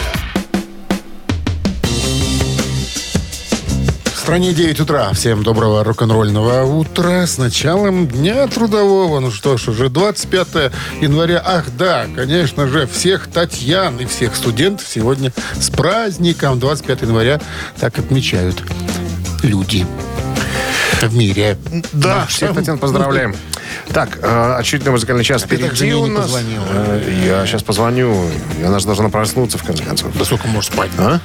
стране 9 утра. Всем доброго рок-н-ролльного утра. С началом Дня Трудового. Ну что ж, уже 25 января. Ах, да, конечно же, всех Татьян и всех студентов сегодня с праздником. 25 января так отмечают люди в мире. Да, Нашем. всех, Татьяна, поздравляем. Так, э, очередной музыкальный час так впереди у нас. Э, Я сейчас позвоню. Она же должна проснуться, в конце концов. Да сколько можешь спать? А?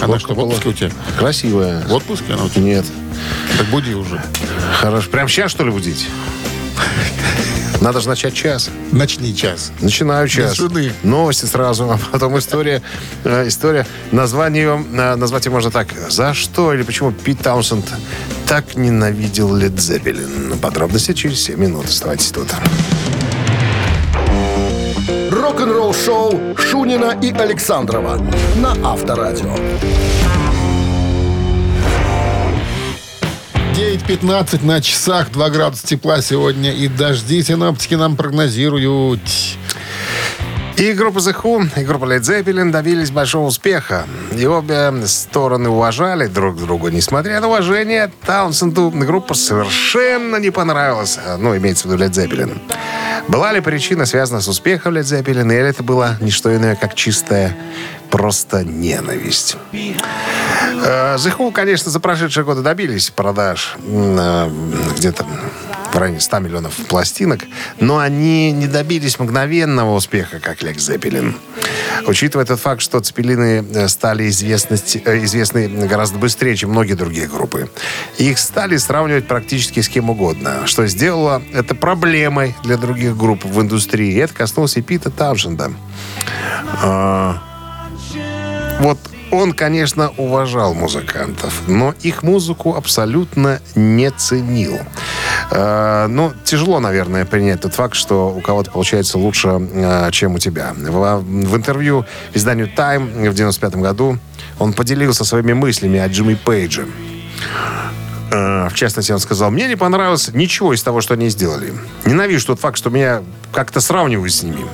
Она что, в отпуске у тебя? Красивая. В отпуске она у тебя? Нет. Так буди уже. Хорошо. Прям сейчас, что ли, будить? Надо же начать час. Начни час. Начинаю час. жены. Новости сразу, а потом история. э, история. Название ее, э, назвать ее можно так. За что или почему Пит Таунсенд так ненавидел Лед Зеппелин? Подробности через 7 минут. Оставайтесь тут. Рок-н-ролл-шоу Шунина и Александрова на Авторадио. 9.15 на часах, 2 градуса тепла сегодня и дожди синоптики нам прогнозируют. И группа The Who, и группа Led Zeppelin добились большого успеха. И обе стороны уважали друг друга. Несмотря на уважение, Таунсенду группа совершенно не понравилась. Ну, имеется в виду Led Zeppelin. Была ли причина связана с успехом Led Zeppelin, или это было не что иное, как чистая просто ненависть? Э, The Who, конечно, за прошедшие годы добились продаж э, где-то в районе 100 миллионов пластинок, но они не добились мгновенного успеха, как Лекс Зеппелин. Учитывая тот факт, что Цепелины э, стали э, известны гораздо быстрее, чем многие другие группы, их стали сравнивать практически с кем угодно, что сделало это проблемой для других групп в индустрии. И это коснулось и Пита Тауншенда. Вот он, конечно, уважал музыкантов, но их музыку абсолютно не ценил. Э, ну, тяжело, наверное, принять тот факт, что у кого-то получается лучше, э, чем у тебя. В, интервью изданию Time в 95 году он поделился своими мыслями о Джимми Пейдже. Э, В частности, он сказал, мне не понравилось ничего из того, что они сделали. Ненавижу тот факт, что меня как-то сравнивают с ними.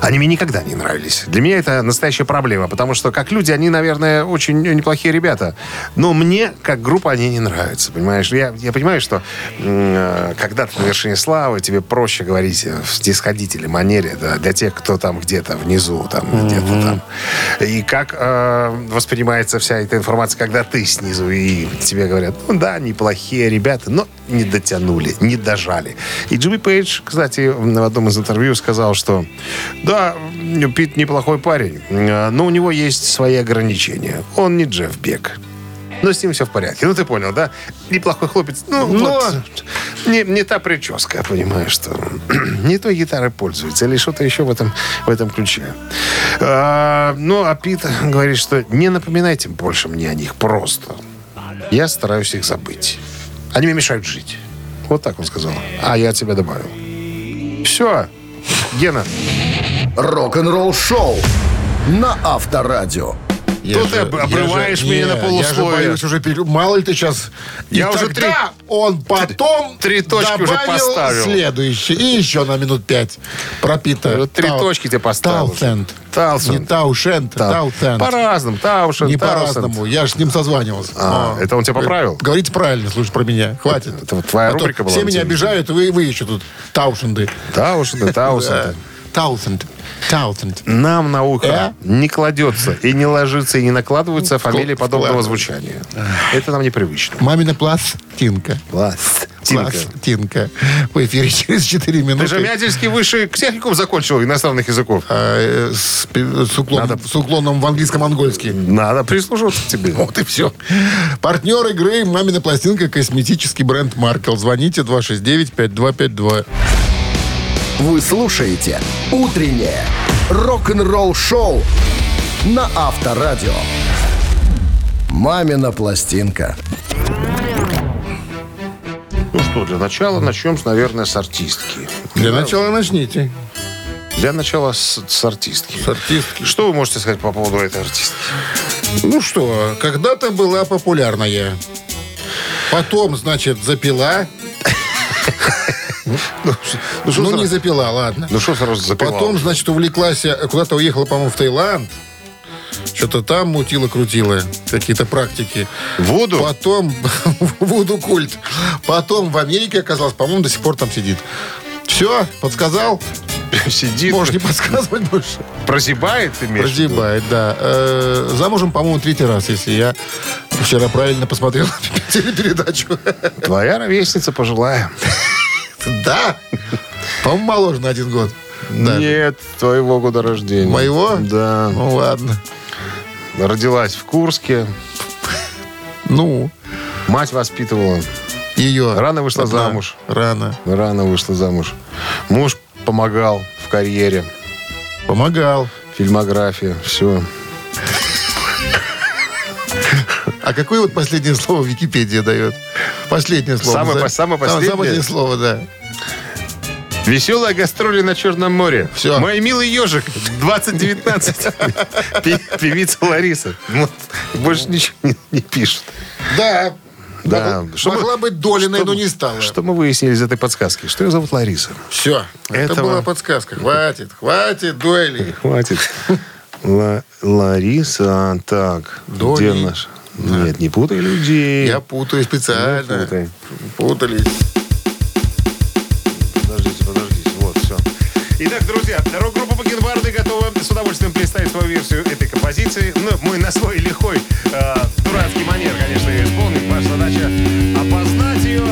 Они мне никогда не нравились. Для меня это настоящая проблема, потому что как люди, они, наверное, очень неплохие ребята. Но мне, как группа, они не нравятся, понимаешь? Я, я понимаю, что м, когда ты на вершине славы, тебе проще говорить в снисходительной манере, да, для тех, кто там где-то внизу, там где-то там. И как э, воспринимается вся эта информация, когда ты снизу, и тебе говорят, ну да, неплохие ребята, но не дотянули, не дожали. И Джимми Пейдж, кстати, в одном из интервью сказал, что да, Пит неплохой парень, э, но у него есть свои ограничения. Он не Джефф Бек. Но с ним все в порядке. Ну, ты понял, да? Неплохой хлопец. Ну, вот, не, не та прическа, понимаешь, что не той гитарой пользуется или что-то еще в этом, в этом ключе. А, ну, а Пит говорит, что не напоминайте больше мне о них просто. Я стараюсь их забыть. Они мне мешают жить. Вот так он сказал. А я от себя добавил. Все. Гена. Рок-н-ролл шоу на Авторадио. Я Тут ты об- обрываешь же- меня не, на полусловие. Я же боюсь уже, пере- мало ли ты сейчас... Я И уже три- он потом три точки уже поставил. следующий. И еще на минут пять пропито. Вот три точки тебе поставил. Таусенд. Таусенд. Не Таушенд, Та- Таусенд. По-разному. Таушен, Не по-разному. Я же с ним созванивался. А, это он тебя поправил? Говорите правильно, слушай про меня. Хватит. Это вот твоя А рубрика была Все меня обижают, вы, вы еще тут Таушенды. Таушен, Таусенд. Таусенд. Таусенд. Нам на ухо Э? не кладется и не ложится, и не накладываются фамилии подобного звучания. Это нам непривычно. Мамина пластинка. Пластинка. Пластинка. В эфире через 4 Ты минуты. же Мядельский высший техникум закончил иностранных языков. А, э, с, с уклоном, Надо- с уклоном в английском-монгольский. Надо прислушиваться к тебе. Вот и все. Партнер игры «Мамина пластинка» косметический бренд «Маркел». Звоните 269-5252. Вы слушаете «Утреннее рок-н-ролл-шоу» на Авторадио. «Мамина пластинка». Ну что, для начала начнем, с, наверное, с артистки. Для начала начните. Для начала с, с артистки. С артистки. Что вы можете сказать по поводу этой артистки? Ну что, когда-то была популярная. Потом, значит, запила. Ну, что Ну, сразу- не запила, ладно. Ну что сразу запила? Потом, значит, увлеклась, куда-то уехала, по-моему, в Таиланд. Что-то там мутила-крутила, какие-то практики. Воду? Потом вуду культ. Потом в Америке оказалась, по-моему, до сих пор там сидит. Все, подсказал? Сидит, Можешь не подсказывать больше. прозябает, имеешь? Прозябает, да. Э, замужем, по-моему, третий раз, если я вчера правильно посмотрел телепередачу. Твоя ровесница пожилая. Да? По-моему, моложе на один год. Да. Нет, твоего года рождения. Моего? Да. Ну, ладно. Родилась в Курске. Ну, Мать воспитывала. ее. Рано вышла Одна. замуж. Рано. Рано вышла замуж. Муж помогал в карьере. Помогал. Фильмография. Все. А какое вот последнее слово Википедия дает? Последнее слово. Самое За- самое Самое последнее? последнее слово, да. Веселая гастроли на Черном море. Всё. Мой милый ежик. 2019. Пи- Певица Лариса. Больше ничего не, пишет. Да. Да. Могла- Что мы- Могла быть Долиной, что- но не стала. Что мы выяснили из этой подсказки? Что ее зовут Лариса? Все. Это была подсказка. Хватит, хватит дуэли. Хватит. Ла- Лариса, так. Доли. Где наш? Нет, не путай людей. Я путаю специально. Не путай. Путались. Подождите, подождите. Вот, все. Итак, друзья, рок-группа Бакенбарды готова с удовольствием представить свою версию этой композиции. Ну, мы на свой лихой, э, дурацкий манер, конечно, ее исполним. Ваша задача опознать ее.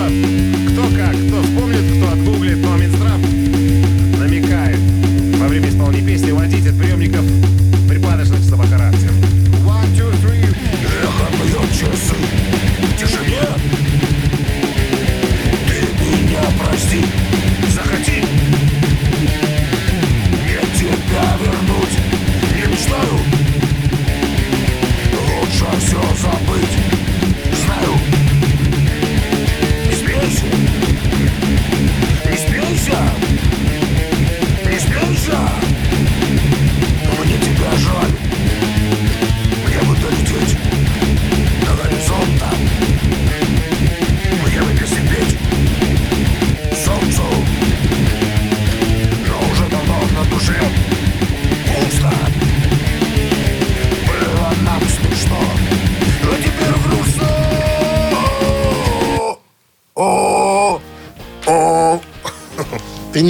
Кто как, кто вспомнит, кто отгуглит. А Минздрав намекает во время исполнения песни водить от приемников Ты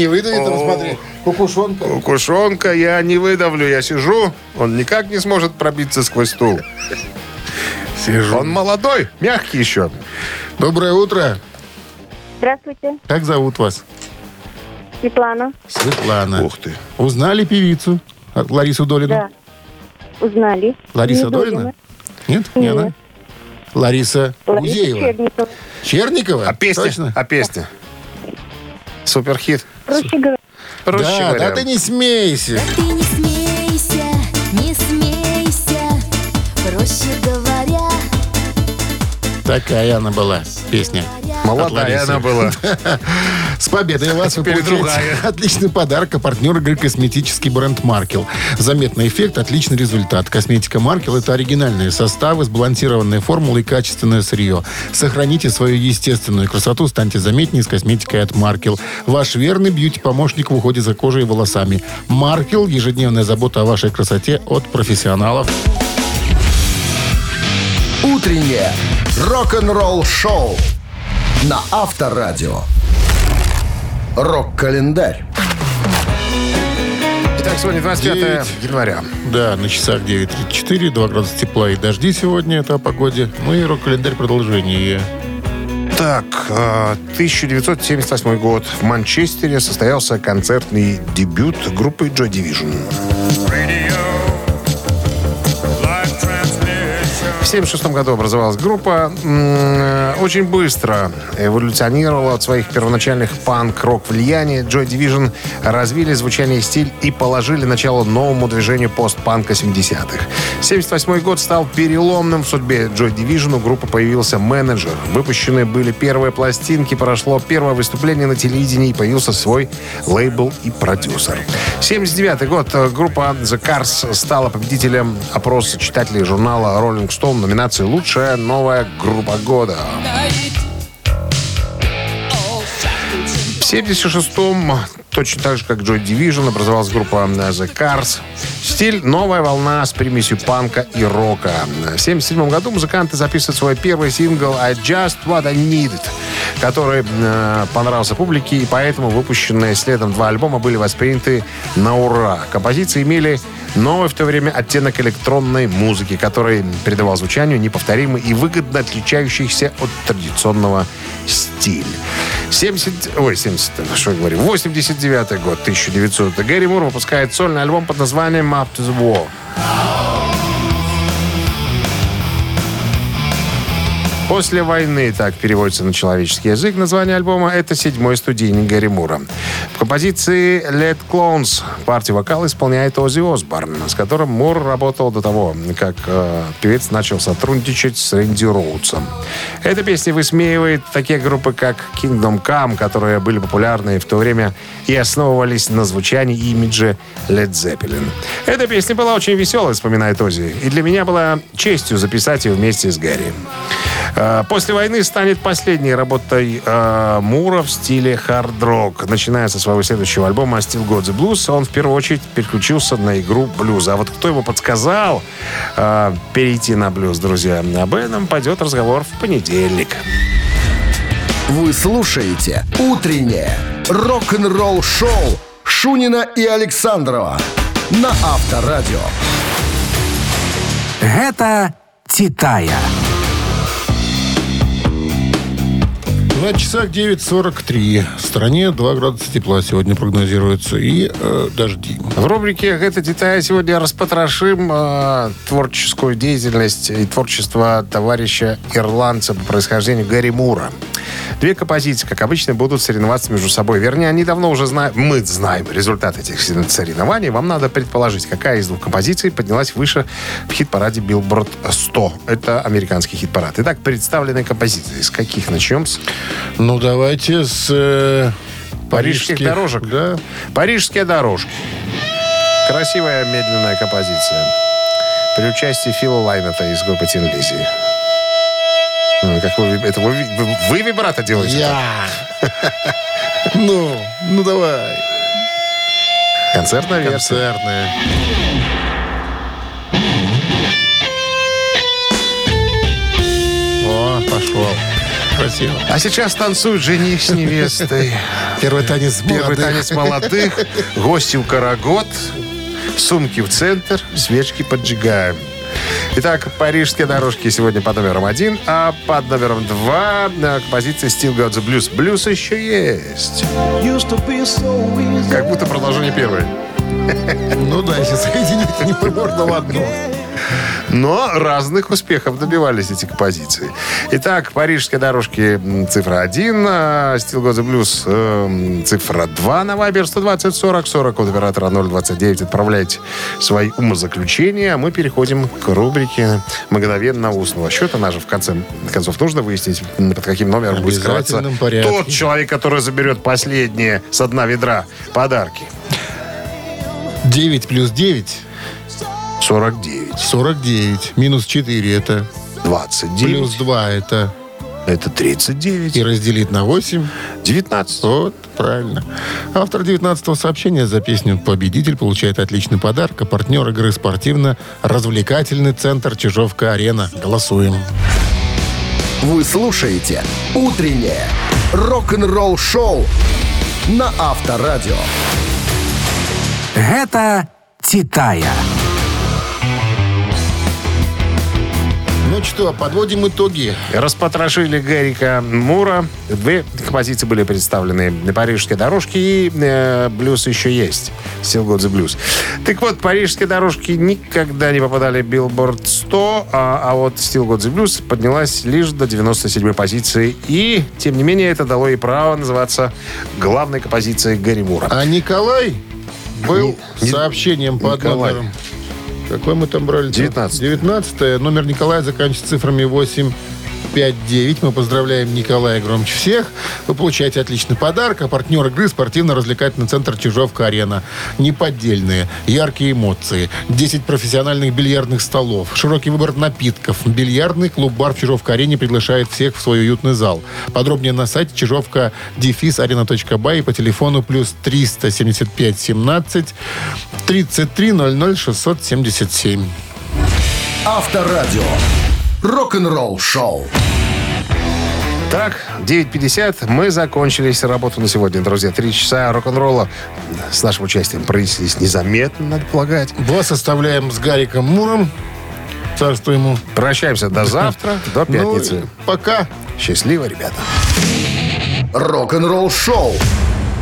не выдавит, там, смотри, кукушонка. Кукушонка я не выдавлю, я сижу. Он никак не сможет пробиться сквозь стул. Сижу. Он молодой, мягкий еще. Доброе утро. Здравствуйте, Как зовут вас? Светлана. Светлана. Ух ты. Узнали певицу? Ларису Долину? Да. Узнали. Лариса Не Долина? Нет? Не Нет. она? Лариса Лариса Гузеева. Черникова. Черникова? А песня? Точно? А песня? Суперхит. Проще говоря. Проще да, говоря. да ты не смейся. Ты не смейся, не смейся, проще говоря. Такая она была песня. Молодая она была. С победой вас вы Теперь получаете отличный подарок. А партнер игры косметический бренд Маркел. Заметный эффект, отличный результат. Косметика Маркел – это оригинальные составы, сбалансированные формулы и качественное сырье. Сохраните свою естественную красоту, станьте заметнее с косметикой от Маркел. Ваш верный бьюти-помощник в уходе за кожей и волосами. Маркел – ежедневная забота о вашей красоте от профессионалов. Утреннее рок-н-ролл-шоу на Авторадио. Рок-календарь. Итак, сегодня 25 Девять. января. Да, на часах 9.34, 2 градуса тепла и дожди сегодня. Это о погоде. Ну и рок-календарь продолжение. Так, э, 1978 год. В Манчестере состоялся концертный дебют группы Joy Division. В 1976 году образовалась группа. Очень быстро эволюционировала от своих первоначальных панк-рок влияний. Joy Division развили звучание и стиль и положили начало новому движению постпанка 70-х. 1978 год стал переломным в судьбе Joy Division. У группы появился менеджер. Выпущены были первые пластинки, прошло первое выступление на телевидении и появился свой лейбл и продюсер. 79 год. Э, Группа The Cars стала победителем опроса читателей журнала Rolling Stone в номинации «Лучшая новая группа года». В 76-м, точно так же, как Joy Division, образовалась группа э, The Cars. Стиль – новая волна с примесью панка и рока. В 77 году музыканты записывают свой первый сингл «I Just What I Needed», который э, понравился публике, и поэтому выпущенные следом два альбома были восприняты на ура. Композиции имели новый в то время оттенок электронной музыки, который придавал звучанию неповторимый и выгодно отличающийся от традиционного стиля. 70, ой, 70, что я говорю, 89 год, 1900. Гэри Мур выпускает сольный альбом под названием Up to the War. После войны, так переводится на человеческий язык, название альбома – это седьмой студийник Гэри Мура. В композиции «Let Clones» партию вокала исполняет Оззи Осборн, с которым Мур работал до того, как э, певец начал сотрудничать с Рэнди Роудсом. Эта песня высмеивает такие группы, как Kingdom Come, которые были популярны в то время и основывались на звучании и имидже Led Zeppelin. Эта песня была очень веселой, вспоминает Оззи, и для меня была честью записать ее вместе с Гэри. Э, После войны станет последней работой э, Мура в стиле хард-рок. Начиная со своего следующего альбома «Still Got the Blues», он в первую очередь переключился на игру блюза. А вот кто ему подсказал э, перейти на блюз, друзья, об этом пойдет разговор в понедельник. Вы слушаете «Утреннее рок-н-ролл-шоу» Шунина и Александрова на Авторадио. Гэта «Титая». На часах 9.43. В стране 2 градуса тепла сегодня прогнозируется. И э, дожди. В рубрике «Это детая» сегодня распотрошим э, творческую деятельность и творчество товарища ирландца по происхождению Гарри Мура. Две композиции, как обычно, будут соревноваться между собой. Вернее, они давно уже знают, мы знаем результат этих соревнований. Вам надо предположить, какая из двух композиций поднялась выше в хит-параде Billboard 100. Это американский хит-парад. Итак, представленные композиции. С каких начнем? Ну, давайте с... э, парижских дорожек. Да. Парижские дорожки. Красивая медленная композиция. При участии Фила Лайнета из группы Тин Лизи. Ну, Как вы, это вы, вы, вы вибрато делаете? Я. Ну, ну давай. Концертная версия. Концертная. О, пошел. Красиво. А сейчас танцуют жених с невестой. Первый танец Первый молодых. танец молодых. Гости у карагод. Сумки в центр. Свечки поджигаем. Итак, парижские дорожки сегодня под номером один, а под номером два э, композиция Got the Blues. Блюз еще есть. Как будто продолжение первой. Ну да, если соединить, не можно в одно. Но разных успехов добивались эти композиции. Итак, парижские дорожки цифра 1, а Still Got the Blues цифра 2 на Viber 120 40 40 от оператора 029. Отправляйте свои умозаключения, а мы переходим к рубрике мгновенного устного счета. Нас же в конце концов нужно выяснить, под каким номером будет скрываться порядке. тот человек, который заберет последнее с дна ведра подарки. 9 плюс 9 49, 49. Минус 4 это 29, плюс 2 это это 39, и разделить на 8. 19. Вот, правильно. Автор 19-го сообщения за песню «Победитель» получает отличный подарок, а партнер игры спортивно-развлекательный центр «Чижовка-арена». Голосуем. Вы слушаете «Утреннее рок-н-ролл-шоу» на Авторадио. Гэта «Титая». Ну что, подводим итоги. Распотрошили Гарика Мура. Две композиции были представлены. «Парижские дорожки» и э, «Блюз еще есть». Still Got the Blues. Так вот, «Парижские дорожки» никогда не попадали в Billboard 100, а, а вот «Still Got the Blues» поднялась лишь до 97-й позиции. И, тем не менее, это дало ей право называться главной композицией Гарри Мура. А Николай был Не- сообщением под Николай. номером... Какой мы там брали? 19. 19 Номер Николая заканчивается цифрами 8 5-9. Мы поздравляем Николая громче всех. Вы получаете отличный подарок. А партнер игры спортивно-развлекательный центр «Чижовка-арена». Неподдельные, яркие эмоции. 10 профессиональных бильярдных столов. Широкий выбор напитков. Бильярдный клуб-бар в «Чижовка-арене» приглашает всех в свой уютный зал. Подробнее на сайте чижовка дефис арена.бай и по телефону плюс 375 17 33 00 677. Авторадио. Рок-н-ролл-шоу. Так, 9.50. Мы закончили работу на сегодня, друзья. Три часа рок-н-ролла с нашим участием пронеслись незаметно, надо полагать. Вас оставляем с Гариком Муром. Царство ему. Прощаемся до завтра, до Ну, пятницы. и пока. Счастливо, ребята. Рок-н-ролл-шоу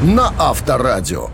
на Авторадио.